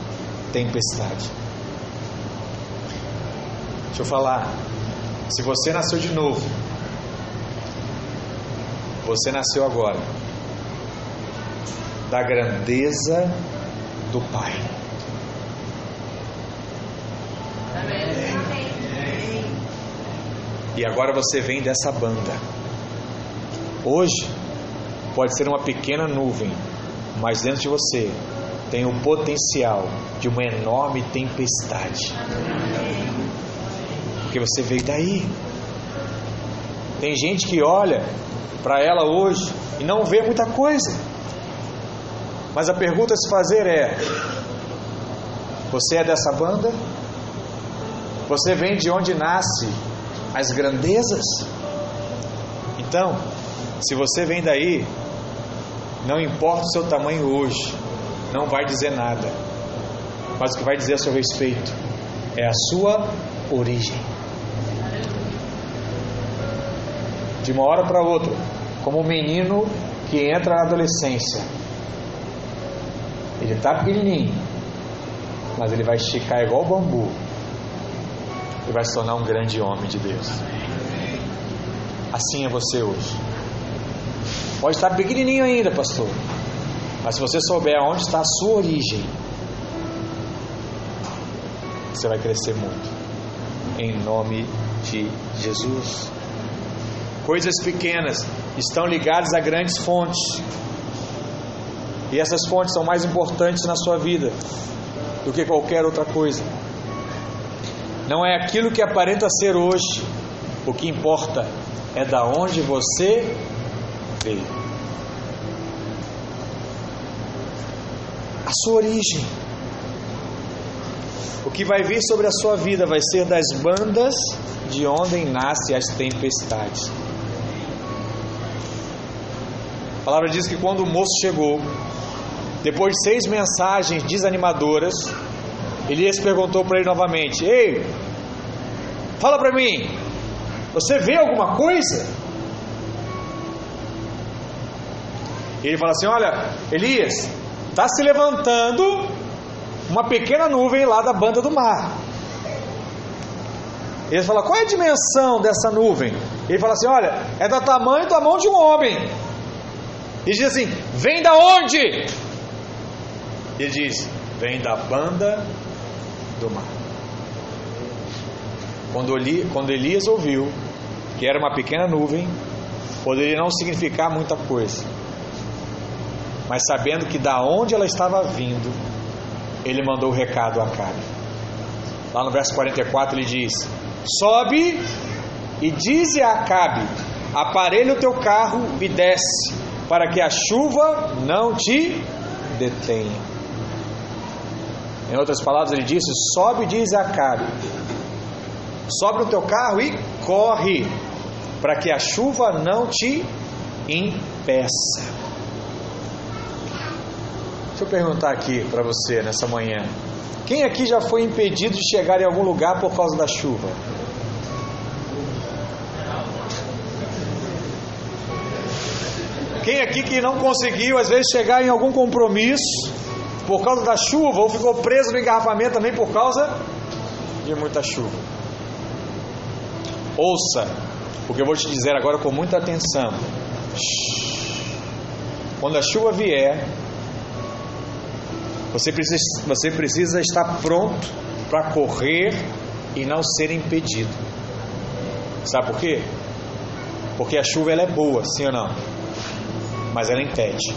tempestade. Deixa eu falar. Se você nasceu de novo, você nasceu agora da grandeza do Pai. Amém. E agora você vem dessa banda. Hoje pode ser uma pequena nuvem, mas dentro de você tem o potencial de uma enorme tempestade. Porque você veio daí. Tem gente que olha para ela hoje e não vê muita coisa. Mas a pergunta a se fazer é: você é dessa banda? Você vem de onde nasce as grandezas? Então, se você vem daí, não importa o seu tamanho hoje, não vai dizer nada. Mas o que vai dizer a seu respeito é a sua origem. De uma hora para outra, como um menino que entra na adolescência. Ele está pequenininho, mas ele vai esticar igual bambu e vai se tornar um grande homem de Deus. Assim é você hoje. Pode estar pequenininho ainda, pastor, mas se você souber onde está a sua origem, você vai crescer muito. Em nome de Jesus. Coisas pequenas estão ligadas a grandes fontes. E essas fontes são mais importantes na sua vida do que qualquer outra coisa. Não é aquilo que aparenta ser hoje. O que importa é da onde você veio. A sua origem. O que vai vir sobre a sua vida vai ser das bandas de onde nascem as tempestades. A palavra diz que quando o moço chegou, depois de seis mensagens desanimadoras, Elias perguntou para ele novamente: Ei, fala para mim, você vê alguma coisa? Ele fala assim: Olha, Elias, está se levantando uma pequena nuvem lá da banda do mar. Ele fala: Qual é a dimensão dessa nuvem? Ele fala assim: Olha, é do tamanho da mão de um homem. E diz assim: Vem da onde? Ele diz: Vem da banda do mar. quando, Eli, quando Elias ouviu que era uma pequena nuvem, poderia não significar muita coisa. Mas sabendo que da onde ela estava vindo, ele mandou o recado a Acabe. Lá no verso 44 ele diz: Sobe e dize a Acabe: Aparelha o teu carro e desce, para que a chuva não te detenha. Em outras palavras, ele disse: Sobe diz a Acabe: Sobe no teu carro e corre, para que a chuva não te impeça. Deixa eu perguntar aqui para você nessa manhã. Quem aqui já foi impedido de chegar em algum lugar por causa da chuva? Quem aqui que não conseguiu, às vezes, chegar em algum compromisso por causa da chuva ou ficou preso no engarrafamento também por causa de muita chuva? Ouça, porque eu vou te dizer agora com muita atenção. Quando a chuva vier, você precisa, você precisa estar pronto para correr e não ser impedido. Sabe por quê? Porque a chuva ela é boa, sim ou não? Mas ela impede.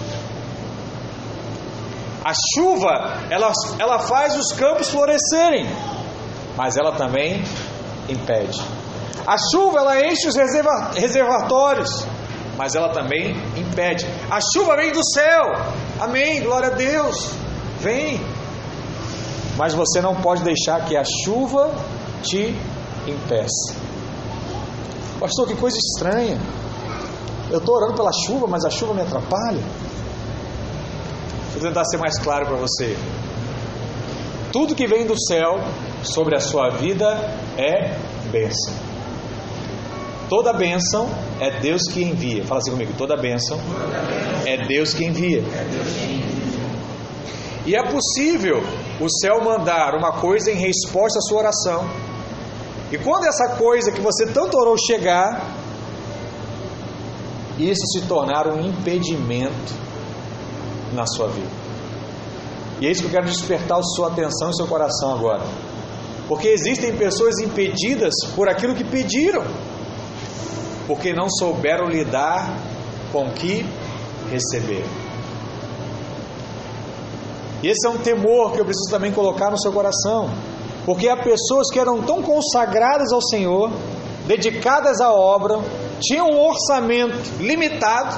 A chuva, ela, ela faz os campos florescerem, mas ela também impede. A chuva ela enche os reserva, reservatórios, mas ela também impede. A chuva vem do céu. Amém. Glória a Deus. Vem. Mas você não pode deixar que a chuva te impeça. Pastor, que coisa estranha. Eu estou orando pela chuva, mas a chuva me atrapalha. Vou tentar ser mais claro para você. Tudo que vem do céu sobre a sua vida é bênção. Toda bênção é Deus que envia. Fala assim comigo: toda bênção é Deus que envia. E é possível o céu mandar uma coisa em resposta à sua oração. E quando essa coisa que você tanto orou chegar, isso se tornar um impedimento na sua vida. E é isso que eu quero despertar a sua atenção e seu coração agora. Porque existem pessoas impedidas por aquilo que pediram porque não souberam lidar com o que receberam. E esse é um temor que eu preciso também colocar no seu coração, porque há pessoas que eram tão consagradas ao Senhor, dedicadas à obra, tinham um orçamento limitado,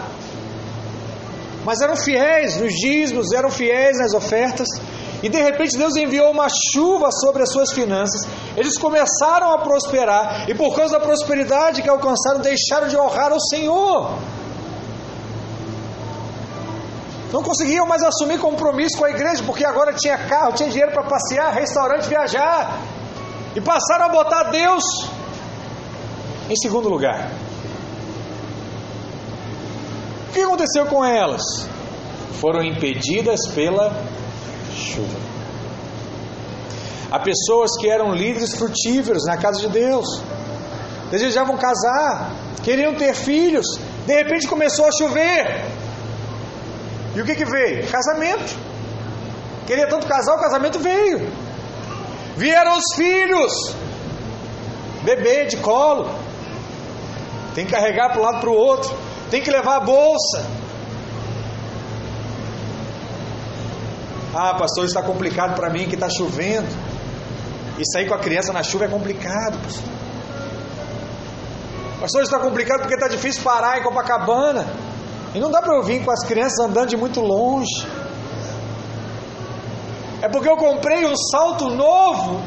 mas eram fiéis nos dízimos, eram fiéis nas ofertas, e de repente Deus enviou uma chuva sobre as suas finanças. Eles começaram a prosperar. E por causa da prosperidade que alcançaram, deixaram de honrar o Senhor. Não conseguiam mais assumir compromisso com a igreja, porque agora tinha carro, tinha dinheiro para passear, restaurante, viajar. E passaram a botar Deus em segundo lugar. O que aconteceu com elas? Foram impedidas pela chuva. Há pessoas que eram líderes frutíferos na casa de Deus, desejavam casar, queriam ter filhos, de repente começou a chover. E o que, que veio? Casamento. Queria tanto casar, o casamento veio. Vieram os filhos, bebê de colo, tem que carregar para um lado para o outro, tem que levar a bolsa. Ah, pastor, está complicado para mim que está chovendo. E sair com a criança na chuva é complicado, pastor. Pastor, está complicado porque está difícil parar em Copacabana. E não dá para eu vir com as crianças andando de muito longe. É porque eu comprei um salto novo.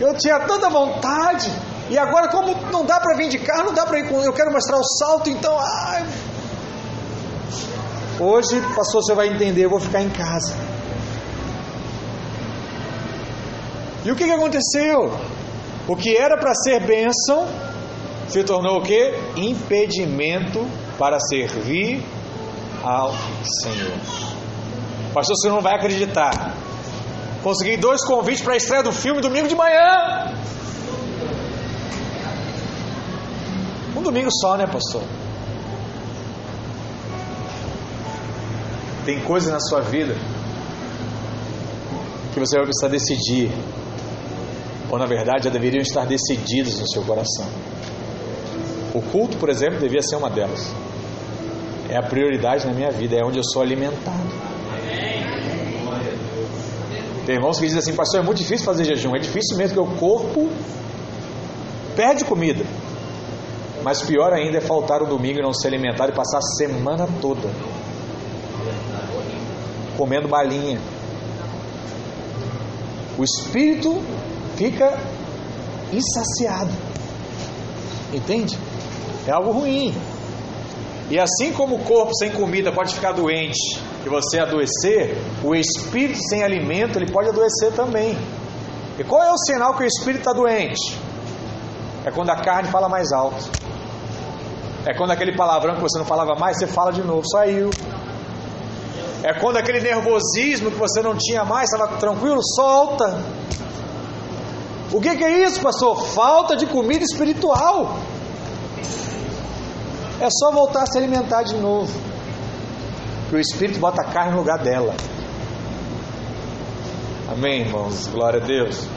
Eu tinha tanta vontade. E agora, como não dá para vir de carro, não dá para ir com. Eu quero mostrar o salto, então. Ai. Hoje, pastor, você vai entender. Eu vou ficar em casa. E o que, que aconteceu? O que era para ser bênção se tornou o que? Impedimento para servir ao Senhor. Pastor, você não vai acreditar. Consegui dois convites para a estreia do filme domingo de manhã. Domingo só, né, pastor? Tem coisas na sua vida que você vai precisar decidir ou na verdade já deveriam estar decididas no seu coração. O culto, por exemplo, devia ser uma delas. É a prioridade na minha vida, é onde eu sou alimentado. Tem irmãos que dizem assim, pastor, é muito difícil fazer jejum. É difícil mesmo, porque o corpo perde comida. Mas pior ainda é faltar o domingo e não se alimentar e passar a semana toda comendo balinha. O espírito fica insaciado. Entende? É algo ruim. E assim como o corpo sem comida pode ficar doente e você adoecer, o espírito sem alimento ele pode adoecer também. E qual é o sinal que o espírito está doente? É quando a carne fala mais alto. É quando aquele palavrão que você não falava mais, você fala de novo, saiu. É quando aquele nervosismo que você não tinha mais, estava tranquilo, solta. O que, que é isso, pastor? Falta de comida espiritual. É só voltar a se alimentar de novo. Que o Espírito bota a carne no lugar dela. Amém, irmãos? Glória a Deus.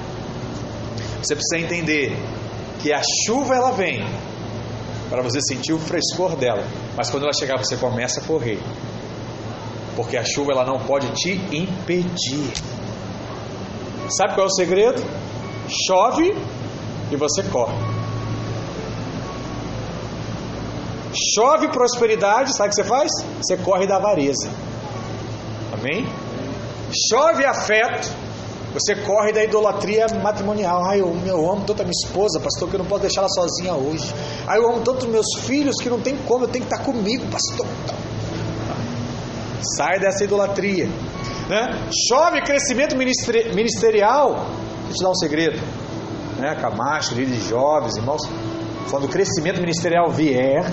Você precisa entender que a chuva ela vem para você sentir o frescor dela, mas quando ela chegar você começa a correr. Porque a chuva ela não pode te impedir. Sabe qual é o segredo? Chove e você corre. Chove prosperidade, sabe o que você faz? Você corre da avareza. Amém? Chove afeto, você corre da idolatria matrimonial. Ai, eu, eu amo tanto a minha esposa, pastor, que eu não posso deixar ela sozinha hoje. Ai, eu amo tanto meus filhos que não tem como, eu tenho que estar comigo, pastor. Sai dessa idolatria. Né? Chove crescimento ministerial. Vou te dar um segredo. Né? Camacho, líder de jovens, irmãos. Quando o crescimento ministerial vier,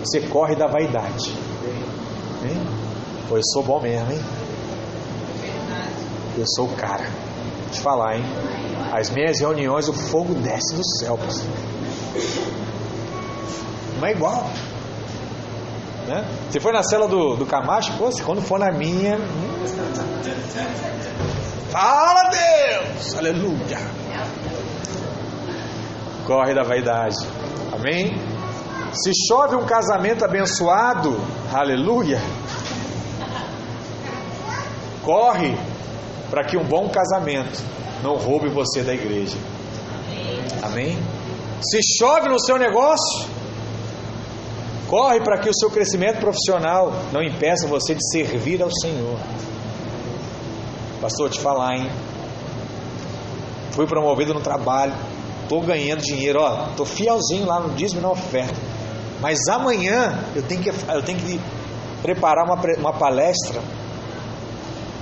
você corre da vaidade. Hein? Eu sou bom mesmo, hein? Eu sou o cara. Te falar, hein? As minhas reuniões, o fogo desce do céu. Não é igual. Né? Se for na cela do, do Camacho, pô, se quando for na minha. Hum, fala Deus! Aleluia! Corre da vaidade. Amém? Se chove um casamento abençoado, aleluia, corre para que um bom casamento não roube você da igreja. Amém? Se chove no seu negócio, corre para que o seu crescimento profissional não impeça você de servir ao Senhor. Pastor, te falar, hein? Fui promovido no trabalho, estou ganhando dinheiro, ó, estou fielzinho lá no dízimo e na oferta. Mas amanhã eu tenho que, eu tenho que preparar uma, uma palestra.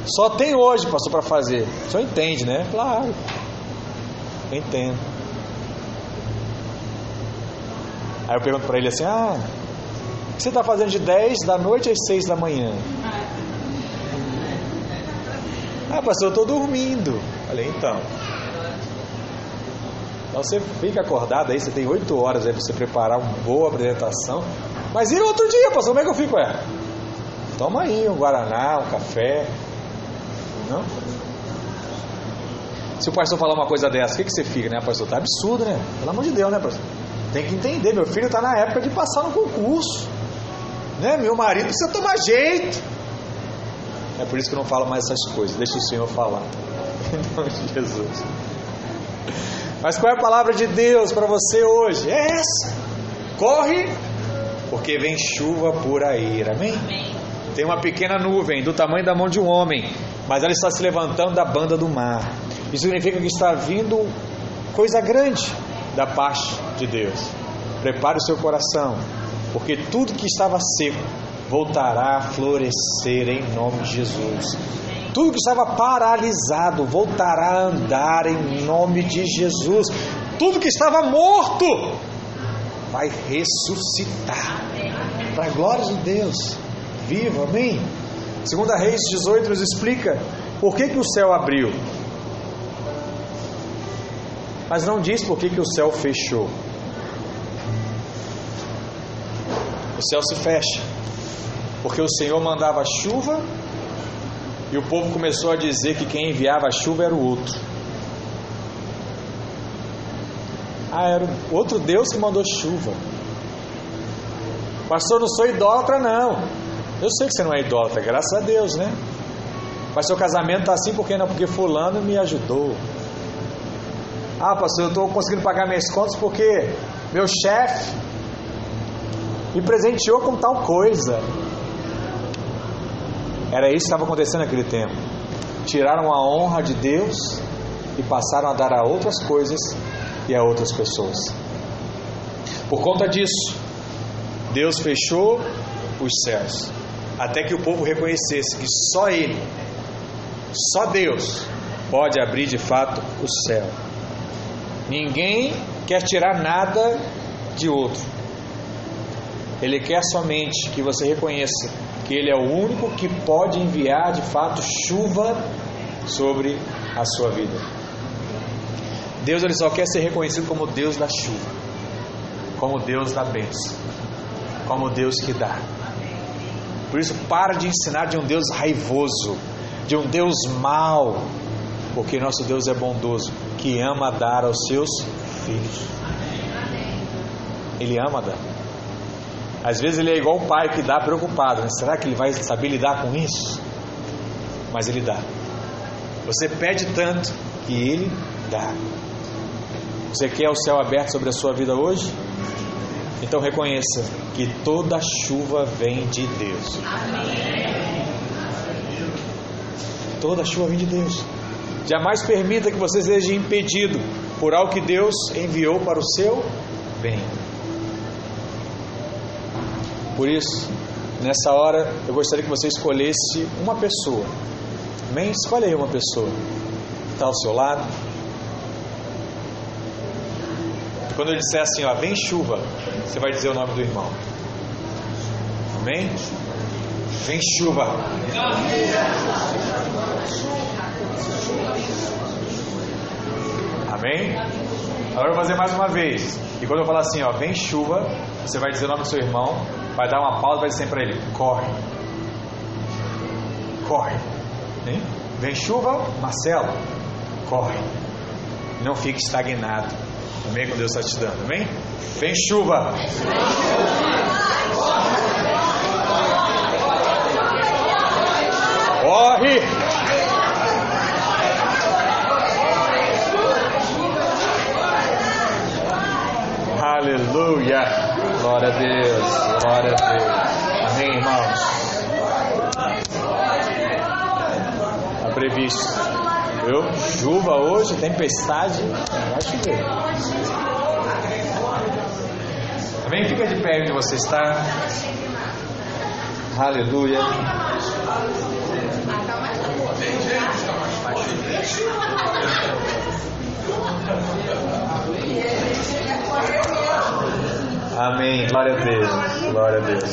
Só tem hoje, pastor, para fazer. O senhor entende, né? Claro. Eu entendo. Aí eu pergunto para ele assim: Ah, o que você está fazendo de 10 da noite às 6 da manhã? Ah, pastor, eu estou dormindo. Falei, então. Então você fica acordado aí, você tem oito horas aí para você preparar uma boa apresentação. Mas e no outro dia, pastor, como é que eu fico? É? Toma aí um Guaraná, um café. Não? Se o pastor falar uma coisa dessa, o que, que você fica, né, pastor? Tá absurdo, né? Pelo amor de Deus, né, pastor? Tem que entender, meu filho está na época de passar no concurso. Né? Meu marido precisa tomar jeito. É por isso que eu não falo mais essas coisas. Deixa o Senhor falar. Em nome de Jesus. Mas qual é a palavra de Deus para você hoje? É essa. Corre, porque vem chuva por aí. Amém? Amém? Tem uma pequena nuvem do tamanho da mão de um homem, mas ela está se levantando da banda do mar. Isso significa que está vindo coisa grande da parte de Deus. Prepare o seu coração, porque tudo que estava seco voltará a florescer em nome de Jesus. Tudo que estava paralisado voltará a andar em nome de Jesus. Tudo que estava morto vai ressuscitar. Para a glória de Deus. Viva, amém? Segunda Reis 18 nos explica por que, que o céu abriu. Mas não diz por que, que o céu fechou. O céu se fecha. Porque o Senhor mandava chuva e o povo começou a dizer que quem enviava a chuva era o outro. Ah, era outro Deus que mandou chuva. Pastor, não sou idólatra, não. Eu sei que você não é idólatra, graças a Deus, né? Mas seu casamento está assim porque não? Porque fulano me ajudou. Ah, pastor, eu estou conseguindo pagar minhas contas porque meu chefe me presenteou com tal coisa. Era isso que estava acontecendo naquele tempo. Tiraram a honra de Deus e passaram a dar a outras coisas e a outras pessoas. Por conta disso, Deus fechou os céus, até que o povo reconhecesse que só Ele, só Deus, pode abrir de fato o céu. Ninguém quer tirar nada de outro. Ele quer somente que você reconheça que Ele é o único que pode enviar de fato chuva sobre a sua vida. Deus ele só quer ser reconhecido como Deus da chuva, como Deus da bênção, como Deus que dá. Por isso, para de ensinar de um Deus raivoso, de um Deus mau, porque nosso Deus é bondoso, que ama dar aos seus filhos. Ele ama dar. Às vezes ele é igual o pai que dá preocupado, né? será que ele vai saber lidar com isso? Mas ele dá. Você pede tanto que ele dá. Você quer o céu aberto sobre a sua vida hoje? Então reconheça que toda chuva vem de Deus. Toda chuva vem de Deus. Jamais permita que você seja impedido por algo que Deus enviou para o seu bem. Por isso, nessa hora, eu gostaria que você escolhesse uma pessoa. Amém? Escolhe aí uma pessoa. Está ao seu lado. Quando eu disser assim, ó, vem chuva, você vai dizer o nome do irmão. Amém? Vem chuva. Amém? Agora eu vou fazer mais uma vez. E quando eu falar assim, ó, vem chuva, você vai dizer o nome do seu irmão, vai dar uma pausa e vai dizer para ele, corre. Corre. Hein? Vem chuva, Marcelo, corre. Não fique estagnado. Amém? Com Deus está te dando. Amém? Vem chuva. Corre. Aleluia. Glória a Deus. Glória a Deus. Amém, irmãos. Está previsto. Viu? Chuva hoje, tempestade. Vai chover. Amém? Fica de pé onde você está. Aleluia. Amém. Glória a Deus. Glória a Deus.